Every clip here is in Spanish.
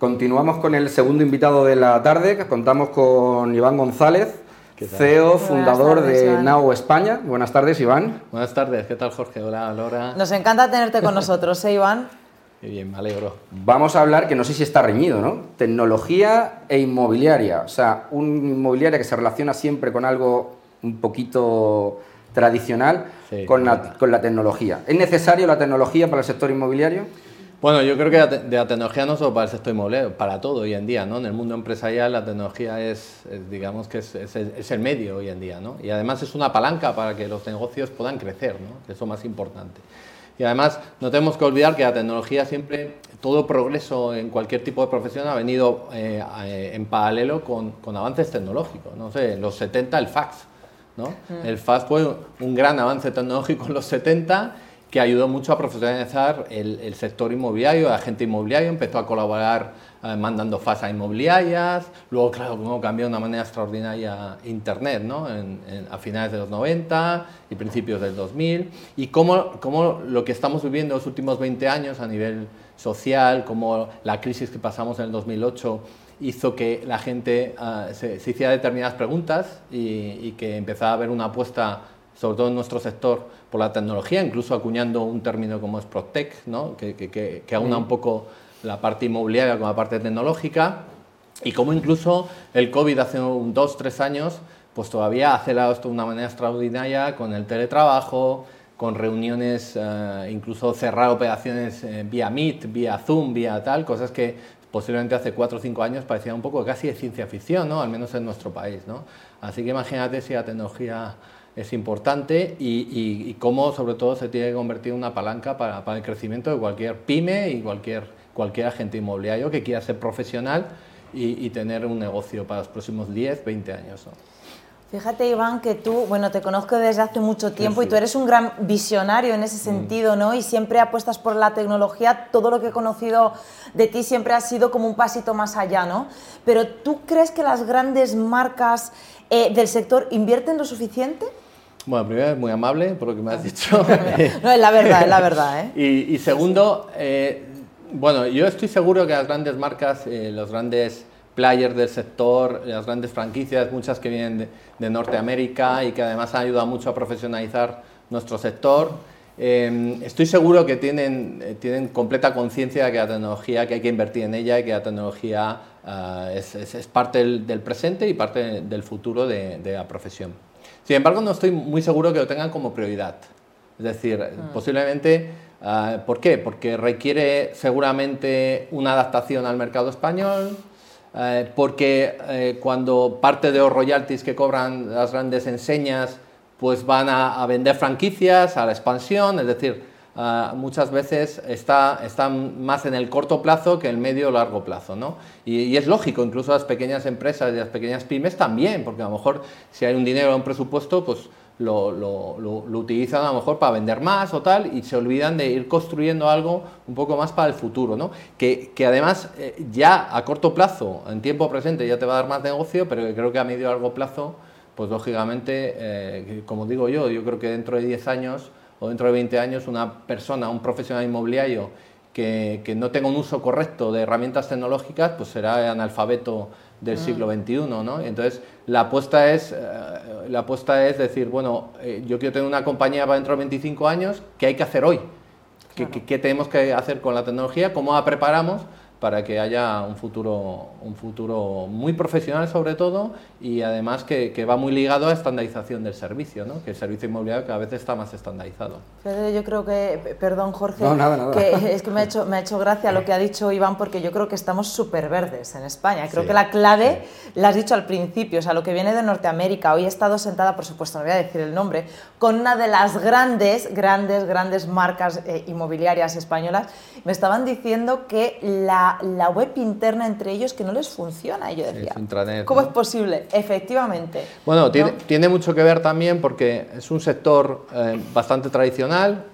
Continuamos con el segundo invitado de la tarde, que contamos con Iván González, CEO, fundador de Now España. Buenas tardes, Iván. Buenas tardes, ¿qué tal, Jorge? Hola, Laura. Nos encanta tenerte con nosotros, ¿eh, Iván? Qué bien, me alegro. Vamos a hablar, que no sé si está reñido, ¿no? Tecnología e inmobiliaria. O sea, una inmobiliaria que se relaciona siempre con algo un poquito tradicional con, la, con la tecnología. ¿Es necesario la tecnología para el sector inmobiliario? Bueno, yo creo que de la tecnología no solo para el sector inmobiliario, para todo hoy en día, ¿no? En el mundo empresarial la tecnología es, digamos que es, es, el medio hoy en día, ¿no? Y además es una palanca para que los negocios puedan crecer, ¿no? Que es lo más importante. Y además no tenemos que olvidar que la tecnología siempre, todo progreso en cualquier tipo de profesión ha venido eh, eh, en paralelo con, con, avances tecnológicos. No sé, en los 70 el fax, ¿no? Mm. El fax fue un gran avance tecnológico en los 70 que ayudó mucho a profesionalizar el, sector inmobiliario, la gente inmobiliario empezó a colaborar eh, mandando fases a inmobiliarias, luego, claro, como cambió de una manera extraordinaria Internet, ¿no? a finales de los 90 y principios del 2000, y cómo, cómo lo que estamos viviendo los últimos 20 años a nivel social, como la crisis que pasamos en el 2008 hizo que la gente eh, se, hiciera determinadas preguntas y, y que empezara a haber una apuesta sobre todo en nuestro sector, por la tecnología, incluso acuñando un término como es PropTech, ¿no? que, que, que, aúna un poco la parte inmobiliaria con la parte tecnológica, y como incluso el COVID hace un dos, tres años, pues todavía ha acelerado esto de una manera extraordinaria con el teletrabajo, con reuniones, eh, incluso cerrar operaciones eh, vía Meet, vía Zoom, vía tal, cosas que posiblemente hace cuatro o cinco años parecían un poco casi de ciencia ficción, ¿no? al menos en nuestro país. ¿no? Así que imagínate si la tecnología es importante y, cómo sobre todo se tiene que convertir en una palanca para, el crecimiento de cualquier pyme y cualquier, cualquier agente inmobiliario que quiera ser profesional y, tener un negocio para los próximos 10, 20 años. Fíjate, Iván, que tú, bueno, te conozco desde hace mucho tiempo y tú eres un gran visionario en ese mm. sentido, ¿no? Y siempre apuestas por la tecnología. Todo lo que he conocido de ti siempre ha sido como un pasito más allá, ¿no? Pero ¿tú crees que las grandes marcas eh, del sector invierten lo suficiente? Bueno, primero es muy amable por lo que me has dicho. no, es la verdad, es la verdad. ¿eh? Y, segundo, eh, bueno, yo estoy seguro que las grandes marcas, eh, los grandes players del sector, las grandes franquicias, muchas que vienen de, Norteamérica y que además han ayudado mucho a profesionalizar nuestro sector, estoy seguro que tienen, tienen completa conciencia de que la tecnología, que hay que invertir en ella y que la tecnología es, es, parte del, presente y parte del futuro de, de la profesión. Sin embargo, no estoy muy seguro que lo tengan como prioridad. Es decir, ah. posiblemente, ah, ¿por qué? Porque requiere seguramente una adaptación al mercado español, eh, porque eh, cuando parte de los royalties que cobran las grandes enseñas, pues van a, a vender franquicias, a la expansión, es decir, Ah, muchas veces está, están más en el corto plazo que en el medio o largo plazo. ¿no? Y, es lógico, incluso las pequeñas empresas y las pequeñas pymes también, porque a lo mejor si hay un dinero o un presupuesto, pues lo, lo, lo, utilizan a lo mejor para vender más o tal y se olvidan de ir construyendo algo un poco más para el futuro, ¿no? que, que además eh, ya a corto plazo, en tiempo presente, ya te va a dar más negocio, pero creo que a medio y largo plazo, pues lógicamente, eh, como digo yo, yo creo que dentro de 10 años o dentro de 20 años una persona, un profesional inmobiliario que, que, no tenga un uso correcto de herramientas tecnológicas, pues será analfabeto del ah. siglo XXI, ¿no? Entonces, la apuesta es, eh, la apuesta es decir, bueno, eh, yo quiero tener una compañía para dentro de 25 años, ¿qué hay que hacer hoy? ¿Qué, ¿Qué, tenemos que hacer con la tecnología? ¿Cómo la preparamos? Para que haya un futuro, un futuro muy profesional sobre todo y además que, que va muy ligado a estandarización del servicio, ¿no? que el servicio inmobiliario cada vez está más estandarizado. Yo creo que, perdón Jorge, nada, que es que me ha, hecho, me ha hecho gracia lo que ha dicho Iván porque yo creo que estamos súper verdes en España. Creo que la clave la has dicho al principio, o sea, lo que viene de Norteamérica. Hoy he estado sentada, por supuesto, no voy a decir el nombre, con una de las grandes, grandes, grandes marcas eh, inmobiliarias españolas. Me estaban diciendo que la la, web interna entre ellos que no les funciona. Y yo decía, ¿cómo es posible? Efectivamente. Bueno, tiene, mucho que ver también porque es un sector eh, bastante tradicional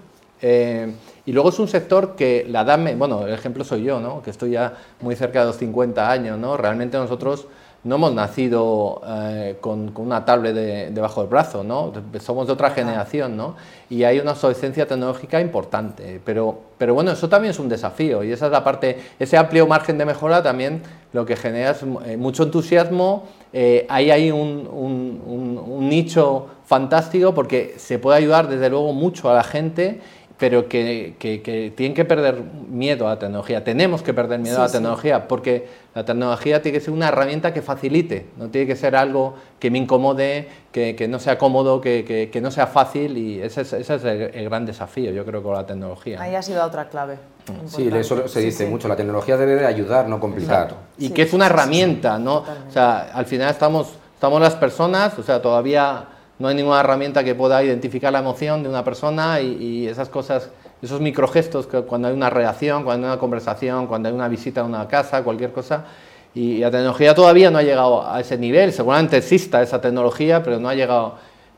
eh, y luego es un sector que la edad, bueno, el ejemplo soy yo, ¿no? que estoy ya muy cerca de los 50 años, ¿no? realmente nosotros no hemos nacido eh, con, una tablet debajo del brazo, ¿no? Somos de otra generación, ¿no? Y hay una obsolescencia tecnológica importante. Pero, pero bueno, eso también es un desafío y esa es la parte, ese amplio margen de mejora también lo que genera es eh, mucho entusiasmo. Eh, ahí hay un, un nicho fantástico porque se puede ayudar desde luego mucho a la gente pero que, que, tienen que perder miedo a la tecnología. Tenemos que perder miedo a la tecnología, porque la tecnología tiene que ser una herramienta que facilite, no tiene que ser algo que me incomode, que, no sea cómodo, que, no sea fácil, y ese es, ese es el, gran desafío, yo creo, con la tecnología. Ahí ha sido otra clave. Sí, eso se dice mucho, la tecnología debe de ayudar, no complicar. Y que es una herramienta, ¿no? O sea, al final estamos, estamos las personas, o sea, todavía no hay ninguna herramienta que pueda identificar la emoción de una persona y, esas cosas, esos microgestos que cuando hay una reacción, cuando hay una conversación, cuando hay una visita a una casa, cualquier cosa. Y la tecnología todavía no ha llegado a ese nivel, seguramente exista esa tecnología, pero no ha llegado.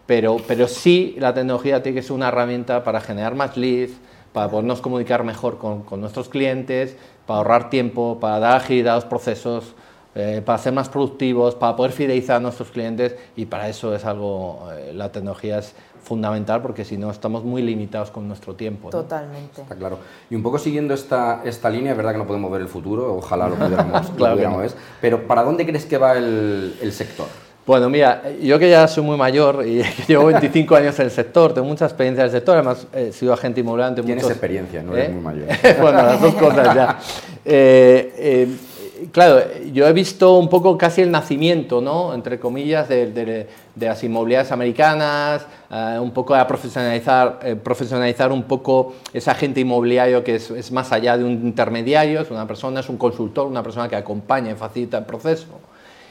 Pero, pero sí la tecnología tiene que ser una herramienta para generar más leads, para podernos comunicar mejor con, con nuestros clientes, para ahorrar tiempo, para dar agilidad a los procesos. Eh, para ser más productivos, para poder fidelizar a nuestros clientes y para eso es algo, eh, la tecnología es fundamental porque si no estamos muy limitados con nuestro tiempo. Totalmente. Está claro. Y un poco siguiendo esta, esta línea, es verdad que no podemos ver el futuro, ojalá lo pudiéramos, claro ver, pero ¿para dónde crees que va el, el sector? Bueno, mira, yo que ya soy muy mayor y llevo 25 años en el sector, tengo mucha experiencia en el sector, además he sido agente inmobiliario. Tienes experiencia, no eres ¿Eh? muy mayor. bueno, las dos cosas ya. Eh, claro, yo he visto un poco casi el nacimiento, ¿no? entre comillas, de, las inmobiliarias americanas, eh, un poco a profesionalizar, eh, profesionalizar un poco ese agente inmobiliario que es, más allá de un intermediario, es una persona, es un consultor, una persona que acompaña y facilita el proceso.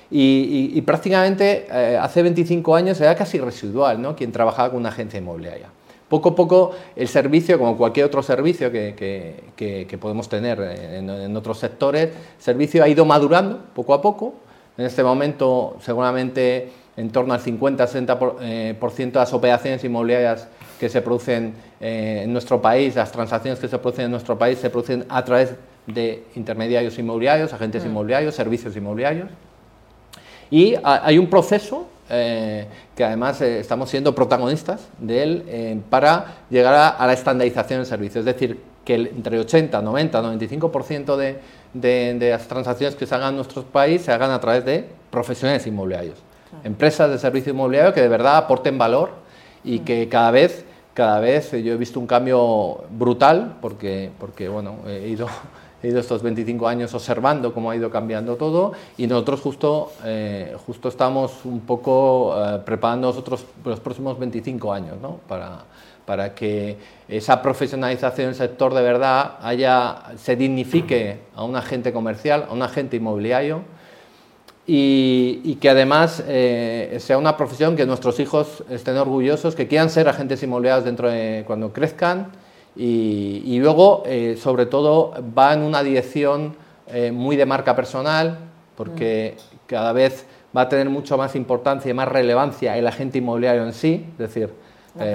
Y, prácticamente eh, hace 25 años era casi residual, ¿no? Quien trabajaba con una agencia inmobiliaria. Poco a poco el servicio, como cualquier otro servicio que, podemos tener en, otros sectores, el servicio ha ido madurando poco a poco. En este momento seguramente en torno al 50-60% eh, de las operaciones inmobiliarias que se producen eh, en nuestro país, las transacciones que se producen en nuestro país, se producen a través de intermediarios inmobiliarios, agentes mm. inmobiliarios, servicios inmobiliarios. Y hay un proceso eh, que además eh, estamos siendo protagonistas de él eh, para llegar a, la estandarización del servicio. Es decir, que entre 80, 90, 95% de, de, las transacciones que se hagan en nuestro país se hagan a través de profesionales inmobiliarios, empresas de servicio inmobiliario que de verdad aporten valor y que cada vez, cada vez yo he visto un cambio brutal porque, porque bueno, he ido he ido estos 25 años observando cómo ha ido cambiando todo y nosotros justo, eh, justo estamos un poco eh, preparando nosotros los próximos 25 años ¿no? para, para que esa profesionalización del sector de verdad haya, se dignifique a un agente comercial, a un agente inmobiliario y, que además eh, sea una profesión que nuestros hijos estén orgullosos, que quieran ser agentes inmobiliarios dentro de cuando crezcan y, luego, eh, sobre todo, va en una dirección eh, muy de marca personal, porque cada vez va a tener mucho más importancia y más relevancia el agente inmobiliario en sí, es decir, la,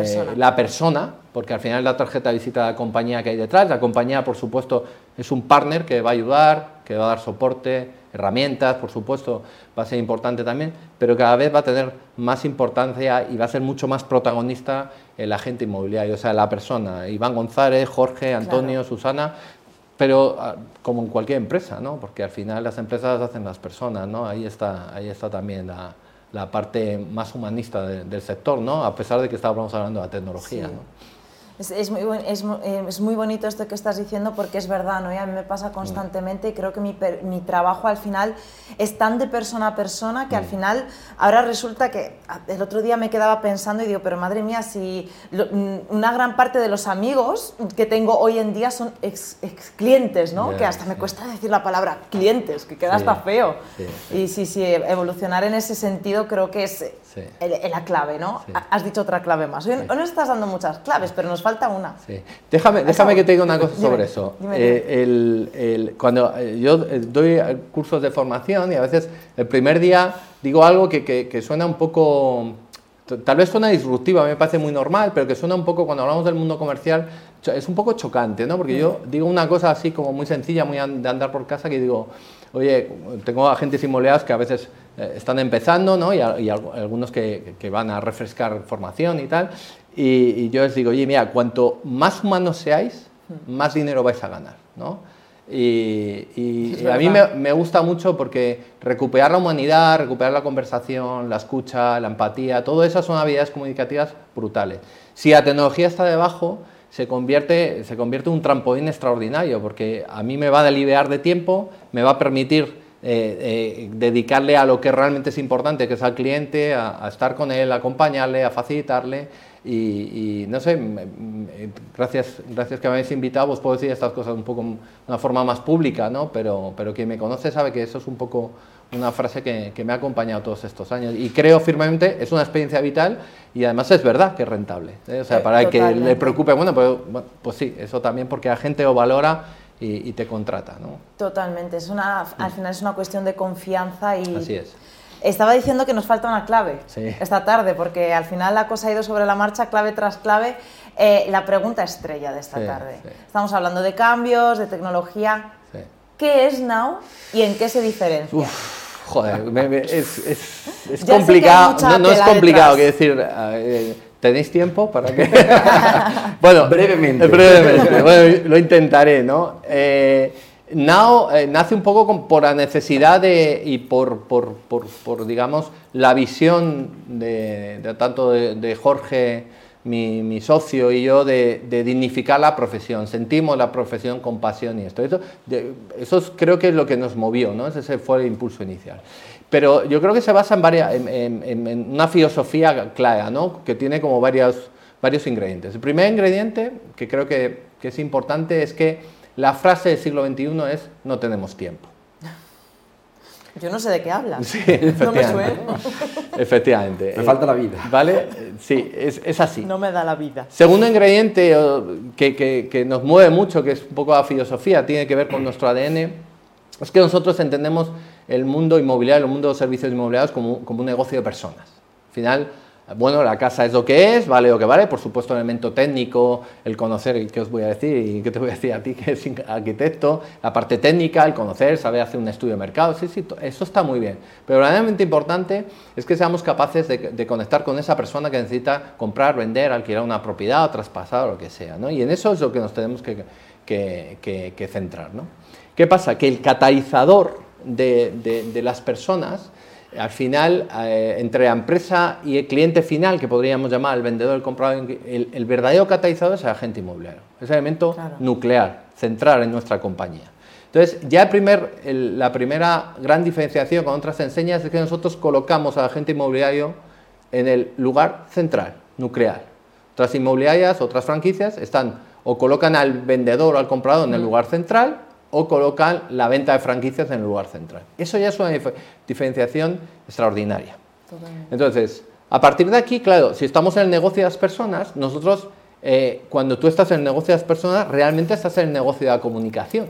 eh, persona. porque al final la tarjeta de visita de la compañía que hay detrás, la compañía, por supuesto, es un partner que va a ayudar, que va a dar soporte, herramientas, por supuesto, va a ser importante también, pero cada vez va a tener más importancia y va a ser mucho más protagonista el agente inmobiliario, o sea, la persona, Iván González, Jorge, Antonio, Susana, pero ah, como en cualquier empresa, ¿no? Porque al final las empresas hacen las personas, ¿no? Ahí está, ahí está también la, la parte más humanista del sector, ¿no? A pesar de que estábamos hablando de la tecnología, ¿no? Es, muy, es, eh, es, muy bonito esto que estás diciendo porque es verdad, ¿no? Y a mí me pasa constantemente y creo que mi, mi, trabajo al final es tan de persona a persona que al mm. final ahora resulta que el otro día me quedaba pensando y digo, pero madre mía, si mm, una gran parte de los amigos que tengo hoy en día son ex, clientes, ¿no? que hasta me cuesta decir la palabra clientes, que queda hasta feo. y sí, sí, evolucionar en ese sentido creo que es la clave, ¿no? Has dicho otra clave más. Hoy, no estás dando muchas claves, pero nos falta una. Déjame, déjame que te diga una cosa sobre eso. Eh, el, cuando eh, yo eh, doy cursos de formación y a veces el primer día digo algo que, que, suena un poco, tal vez suena disruptivo, a mí me parece muy normal, pero que suena un poco, cuando hablamos del mundo comercial, es un poco chocante, ¿no? Porque yo digo una cosa así como muy sencilla, muy de andar por casa, que digo, oye, tengo agentes inmobiliarios que a veces eh, están empezando, ¿no? Y, algunos que, que, van a refrescar formación y tal. Y, yo les digo, oye, mira, cuanto más humanos seáis, más dinero vais a ganar, ¿no? Y, a mí me, me, gusta mucho porque recuperar la humanidad, recuperar la conversación, la escucha, la empatía, todo eso son habilidades comunicativas brutales. Si la tecnología está debajo, se convierte, se convierte en un trampolín extraordinario, porque a mí me va a liberar de tiempo, me va a permitir eh, eh, dedicarle a lo que realmente es importante, que es al cliente, a, estar con él, a acompañarle, a facilitarle. Y, no sé, gracias, gracias que me habéis invitado, os puedo decir estas cosas un poco de una forma más pública, ¿no? pero, pero quien me conoce sabe que eso es un poco una frase que, que, me ha acompañado todos estos años. Y creo firmemente, es una experiencia vital y además es verdad que es rentable. ¿eh? O sea, para que le preocupe, bueno pues, bueno, pues sí, eso también porque la gente lo valora y, te contrata. ¿no? Totalmente, es una, al mm. final es una cuestión de confianza y... Así es. Estaba diciendo que nos falta una clave esta tarde, porque al final la cosa ha ido sobre la marcha, clave tras clave. Eh, la pregunta estrella de esta tarde. Estamos hablando de cambios, de tecnología. ¿Qué es Now y en qué se diferencia? joder, es, complicado. No, es complicado, que decir. Eh, ¿Tenéis tiempo para que.? bueno, brevemente. brevemente. Bueno, lo intentaré, ¿no? Eh, Now eh, nace un poco por la necesidad de, y por, por, por, digamos, la visión de, tanto de, Jorge, mi, socio y yo, de, dignificar la profesión. Sentimos la profesión con pasión y esto. Eso, eso creo que es lo que nos movió, ¿no? Ese fue el impulso inicial. Pero yo creo que se basa en, varias, en, una filosofía clara, ¿no? Que tiene como varios, varios ingredientes. El primer ingrediente, que creo que, que es importante, es que la frase del siglo XXI es no tenemos tiempo. Yo no sé de qué hablas. Sí, no me suena. Efectivamente. Me falta la vida. ¿Vale? Sí, es, así. No me da la vida. Segundo ingrediente que, que, nos mueve mucho, que es un poco la filosofía, tiene que ver con nuestro ADN, es que nosotros entendemos el mundo inmobiliario, el mundo de servicios inmobiliarios como, como un negocio de personas. Al final, bueno, la casa es lo que es, vale lo que vale, por supuesto el elemento técnico, el conocer, ¿qué os voy a decir? ¿Y qué te voy a decir a ti que es arquitecto? La parte técnica, el conocer, saber hacer un estudio de mercado, sí, sí, eso está muy bien. Pero realmente importante es que seamos capaces de, conectar con esa persona que necesita comprar, vender, alquilar una propiedad, traspasar o lo que sea. Y en eso es lo que nos tenemos que, que, centrar, ¿no? ¿Qué pasa? Que el catalizador de, de las personas al final, eh, entre la empresa y el cliente final, que podríamos llamar el vendedor, el comprador, el, verdadero catalizador es el agente inmobiliario. Es el elemento nuclear, central en nuestra compañía. Entonces, ya primer, la primera gran diferenciación con otras enseñas es que nosotros colocamos al agente inmobiliario en el lugar central, nuclear. Otras inmobiliarias, otras franquicias, están o colocan al vendedor o al comprador en el lugar central o colocan la venta de franquicias en el lugar central. Eso ya es una diferenciación extraordinaria. Entonces, a partir de aquí, claro, si estamos en el negocio de las personas, nosotros, eh, cuando tú estás en el negocio de las personas, realmente estás en el negocio de la comunicación,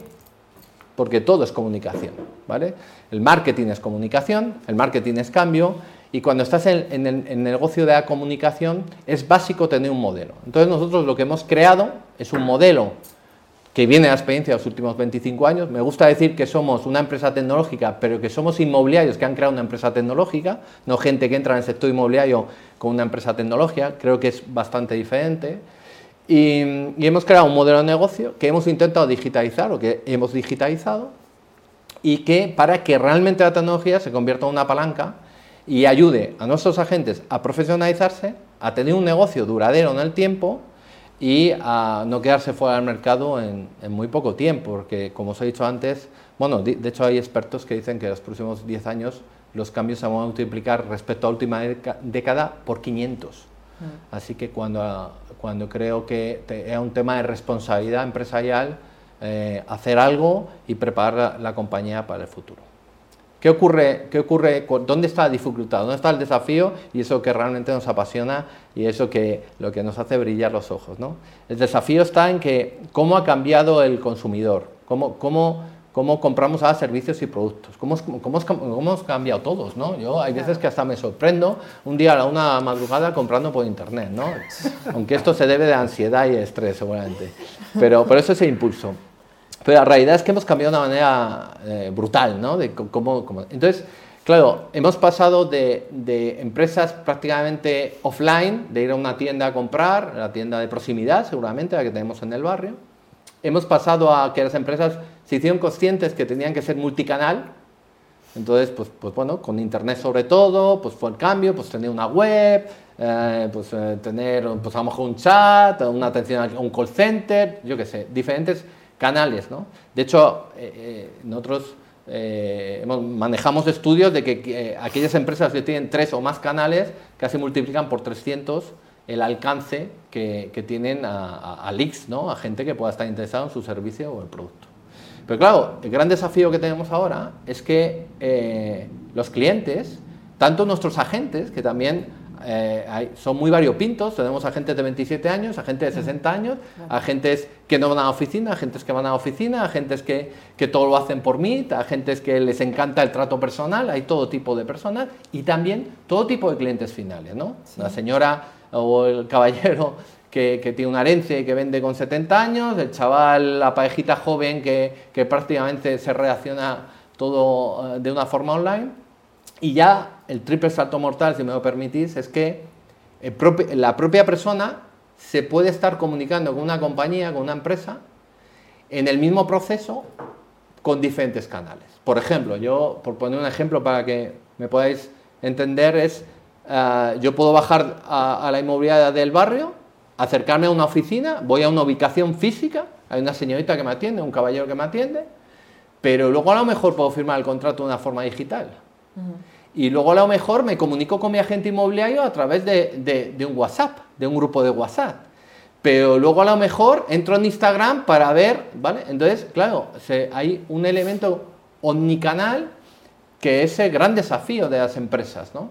porque todo es comunicación, ¿vale? El marketing es comunicación, el marketing es cambio, y cuando estás en, en el negocio de la comunicación, es básico tener un modelo. Entonces, nosotros lo que hemos creado es un modelo que viene la experiencia de los últimos 25 años. Me gusta decir que somos una empresa tecnológica, pero que somos inmobiliarios que han creado una empresa tecnológica, no gente que entra en el sector inmobiliario con una empresa tecnológica, creo que es bastante diferente. Y, hemos creado un modelo de negocio que hemos intentado digitalizar o que hemos digitalizado y que para que realmente la tecnología se convierta en una palanca y ayude a nuestros agentes a profesionalizarse, a tener un negocio duradero en el tiempo y a no quedarse fuera del mercado en, muy poco tiempo, porque como os he dicho antes, bueno, de, hecho hay expertos que dicen que en los próximos 10 años los cambios se van a multiplicar respecto a la última década por 500. Mm. Así que cuando, cuando creo que es un tema de responsabilidad empresarial, eh, hacer algo y preparar la compañía para el futuro. ¿Qué ocurre, ¿Qué ocurre? ¿Dónde está la dificultad? ¿Dónde está el desafío? Y eso que realmente nos apasiona y eso que lo que nos hace brillar los ojos. ¿no? El desafío está en que cómo ha cambiado el consumidor, cómo, cómo, cómo compramos a servicios y productos, cómo, cómo, cómo, hemos cambiado todos. ¿no? Yo hay veces que hasta me sorprendo un día a la una madrugada comprando por internet, ¿no? aunque esto se debe de ansiedad y estrés seguramente, pero por eso ese impulso. Pero la realidad es que hemos cambiado de una manera eh, brutal, ¿no? De cómo, Entonces, Claro, hemos pasado de, de, empresas prácticamente offline, de ir a una tienda a comprar, la tienda de proximidad seguramente, la que tenemos en el barrio. Hemos pasado a que las empresas se hicieron conscientes que tenían que ser multicanal. Entonces, pues, pues bueno, con Internet sobre todo, pues fue el cambio, pues tener una web, eh, pues eh, tener pues a lo mejor un chat, una atención a un call center, yo qué sé, diferentes canales, ¿no? De hecho, eh, nosotros manejamos estudios de que aquellas empresas que tienen tres o más canales casi multiplican por 300 el alcance que, tienen a, a, leaks, ¿no? a gente que pueda estar interesada en su servicio o el producto. Pero claro, el gran desafío que tenemos ahora es que los clientes, tanto nuestros agentes, que también eh, son muy variopintos, tenemos agentes de 27 años, agentes de 60 años, agentes que no van a la oficina, agentes que van a la oficina, agentes que, que todo lo hacen por mí, agentes que les encanta el trato personal, hay todo tipo de personas y también todo tipo de clientes finales, ¿no? La señora o el caballero que, que, tiene una herencia y que vende con 70 años, el chaval, la parejita joven que, que prácticamente se reacciona todo eh, de una forma online. Y ya el triple salto mortal, si me lo permitís, es que la propia persona se puede estar comunicando con una compañía, con una empresa, en el mismo proceso con diferentes canales. Por ejemplo, yo, por poner un ejemplo para que me podáis entender, es eh, yo puedo bajar a, a, la inmobiliaria del barrio, acercarme a una oficina, voy a una ubicación física, hay una señorita que me atiende, un caballero que me atiende, pero luego a lo mejor puedo firmar el contrato de una forma digital. Y luego a lo mejor me comunico con mi agente inmobiliario a través de, un WhatsApp, de un grupo de WhatsApp. Pero luego a lo mejor entro en Instagram para ver, ¿vale? Entonces, claro, hay un elemento omnicanal que es el gran desafío de las empresas, ¿no?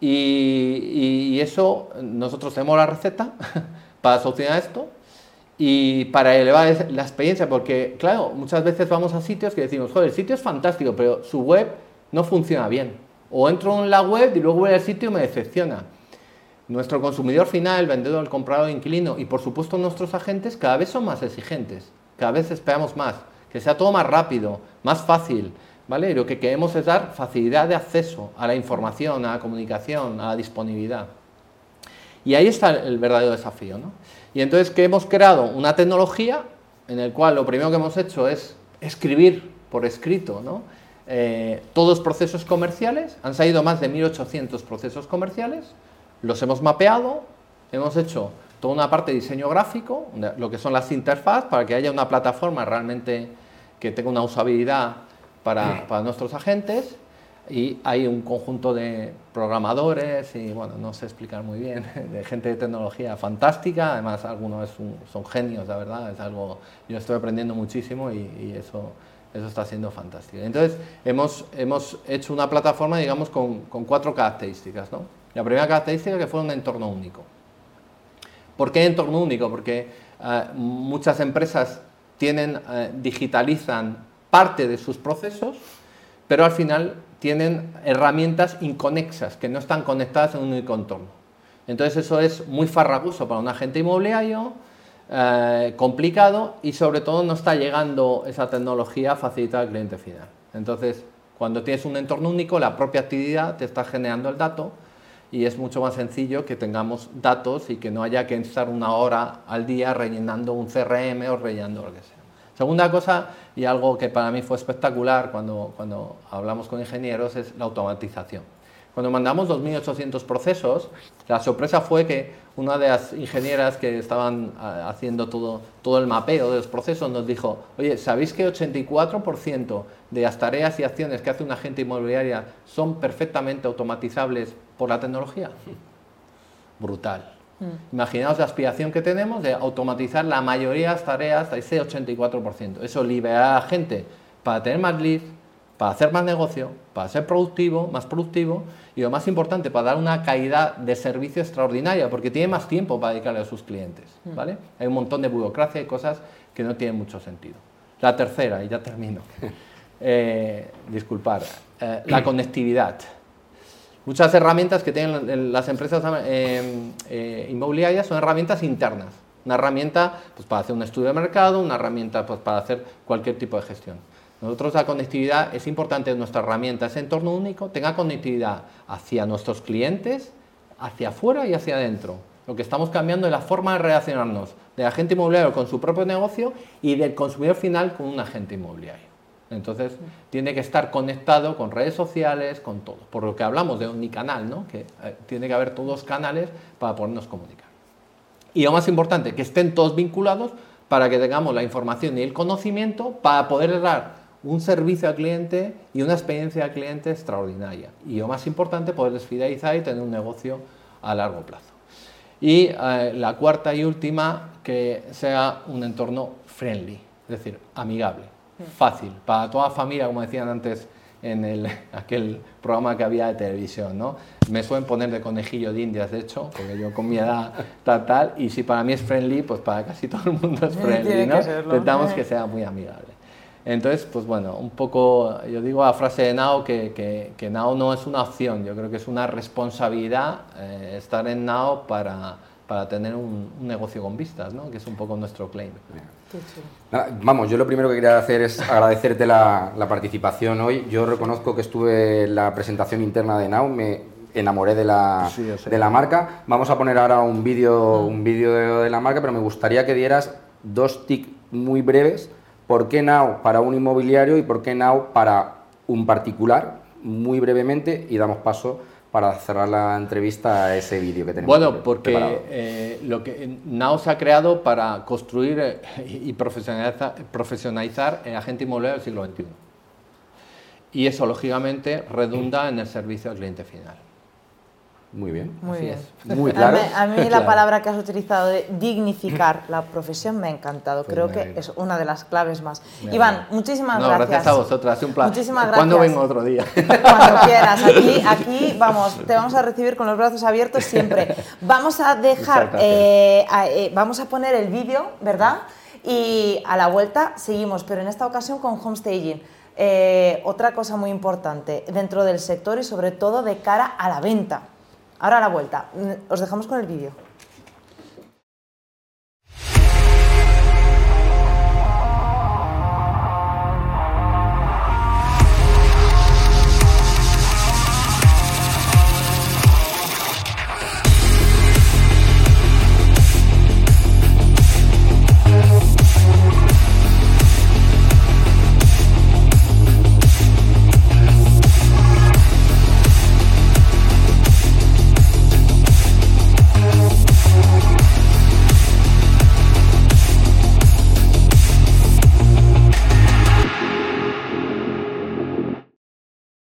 Y, y eso, nosotros tenemos la receta para solucionar esto y para elevar la experiencia, porque, claro, muchas veces vamos a sitios que decimos, joder, el sitio es fantástico, pero su web no funciona bien. O entro en la web y luego voy al sitio y me decepciona. Nuestro consumidor final, el vendedor, el comprador, el inquilino y por supuesto nuestros agentes cada vez son más exigentes, cada vez esperamos más, que sea todo más rápido, más fácil, ¿vale? lo que queremos es dar facilidad de acceso a la información, a la comunicación, a la disponibilidad. Y ahí está el verdadero desafío. ¿no? Y entonces que hemos creado una tecnología en la cual lo primero que hemos hecho es escribir por escrito, ¿no? Eh, todos procesos comerciales, han salido más de 1.800 procesos comerciales, los hemos mapeado, hemos hecho toda una parte de diseño gráfico, lo que son las interfaces, para que haya una plataforma realmente que tenga una usabilidad para, para nuestros agentes, y hay un conjunto de programadores y bueno, no sé explicar muy bien, de gente de tecnología fantástica, además algunos son genios, la verdad, es algo, yo estoy aprendiendo muchísimo y, y eso eso está siendo fantástico. Entonces, hemos, hemos hecho una plataforma, digamos, con, cuatro características. ¿no? La primera característica que fue un entorno único. ¿Por qué entorno único? Porque eh, muchas empresas tienen, eh, digitalizan parte de sus procesos, pero al final tienen herramientas inconexas, que no están conectadas en un único entorno. Entonces eso es muy farragoso para un agente inmobiliario, eh, complicado y sobre todo no está llegando esa tecnología a facilitar al cliente final. Entonces, cuando tienes un entorno único, la propia actividad te está generando el dato y es mucho más sencillo que tengamos datos y que no haya que estar una hora al día rellenando un CRM o rellenando lo que sea. Segunda cosa, y algo que para mí fue espectacular cuando, cuando hablamos con ingenieros, es la automatización. Cuando mandamos 2.800 procesos, la sorpresa fue que una de las ingenieras que estaban ah, haciendo todo, todo el mapeo de los procesos nos dijo, oye, ¿sabéis que 84% de las tareas y acciones que hace una agente inmobiliaria son perfectamente automatizables por la tecnología? Brutal. Mm. Imaginaos la aspiración que tenemos de automatizar la mayoría de las tareas a ese 84%. Eso libera a la gente para tener más leads, para hacer más negocio, para ser productivo, más productivo y lo más importante, para dar una calidad de servicio extraordinaria, porque tiene más tiempo para dedicarle a sus clientes. Mm. ¿vale? Hay un montón de burocracia y cosas que no tienen mucho sentido. La tercera, y ya termino, eh, disculpar, eh, la conectividad. Muchas herramientas que tienen las empresas eh, inmobiliarias son herramientas internas. Una herramienta pues, para hacer un estudio de mercado, una herramienta pues, para hacer cualquier tipo de gestión. Nosotros la conectividad es importante en nuestra herramienta, ese entorno único tenga conectividad hacia nuestros clientes, hacia afuera y hacia adentro. Lo que estamos cambiando es la forma de relacionarnos del agente inmobiliario con su propio negocio y del consumidor final con un agente inmobiliario. Entonces, tiene que estar conectado con redes sociales, con todo. Por lo que hablamos de omnicanal, ¿no? que eh, tiene que haber todos canales para podernos comunicar. Y lo más importante, que estén todos vinculados para que tengamos la información y el conocimiento para poder dar un servicio al cliente y una experiencia al cliente extraordinaria. Y lo más importante, poder fidelizar y tener un negocio a largo plazo. Y eh, la cuarta y última, que sea un entorno friendly, es decir, amigable, fácil, para toda familia, como decían antes en el, aquel programa que había de televisión, ¿no? Me suelen poner de conejillo de indias, de hecho, porque yo con mi edad tal, tal, y si para mí es friendly, pues para casi todo el mundo es friendly, ¿no? Intentamos que sea muy amigable. Entonces, pues bueno, un poco, yo digo a frase de Nao que, que, que, Nao no es una opción, yo creo que es una responsabilidad eh, estar en Nao para, para tener un, negocio con vistas, ¿no? que es un poco nuestro claim. Vamos, yo lo primero que quería hacer es agradecerte la, la, participación hoy. Yo reconozco que estuve en la presentación interna de Now, me enamoré de la, de la marca. Vamos a poner ahora un vídeo un vídeo de, de la marca, pero me gustaría que dieras dos tics muy breves ¿Por qué Now para un inmobiliario y por qué Now para un particular? Muy brevemente y damos paso para cerrar la entrevista a ese vídeo que tenemos. Bueno, porque eh, lo que Now se ha creado para construir eh, y profesionalizar, profesionalizar el agente inmobiliario del siglo XXI. Y eso, lógicamente, redunda en el servicio al cliente final. Muy bien. Muy bien. Muy claro. A mí, la palabra que has utilizado de dignificar la profesión me ha encantado. Pues Creo que es una de las claves más. Iván, muchísimas no, gracias. Gracias a vosotras, un placer. Muchísimas gracias. ¿Cuándo vengo otro día? Cuando quieras. Aquí, aquí, vamos, te vamos a recibir con los brazos abiertos siempre. Vamos a dejar, eh, eh, vamos a poner el vídeo, ¿verdad? Y a la vuelta seguimos, pero en esta ocasión con homestaging. Eh, otra cosa muy importante dentro del sector y sobre todo de cara a la venta. Ahora la vuelta. Os dejamos con el vídeo.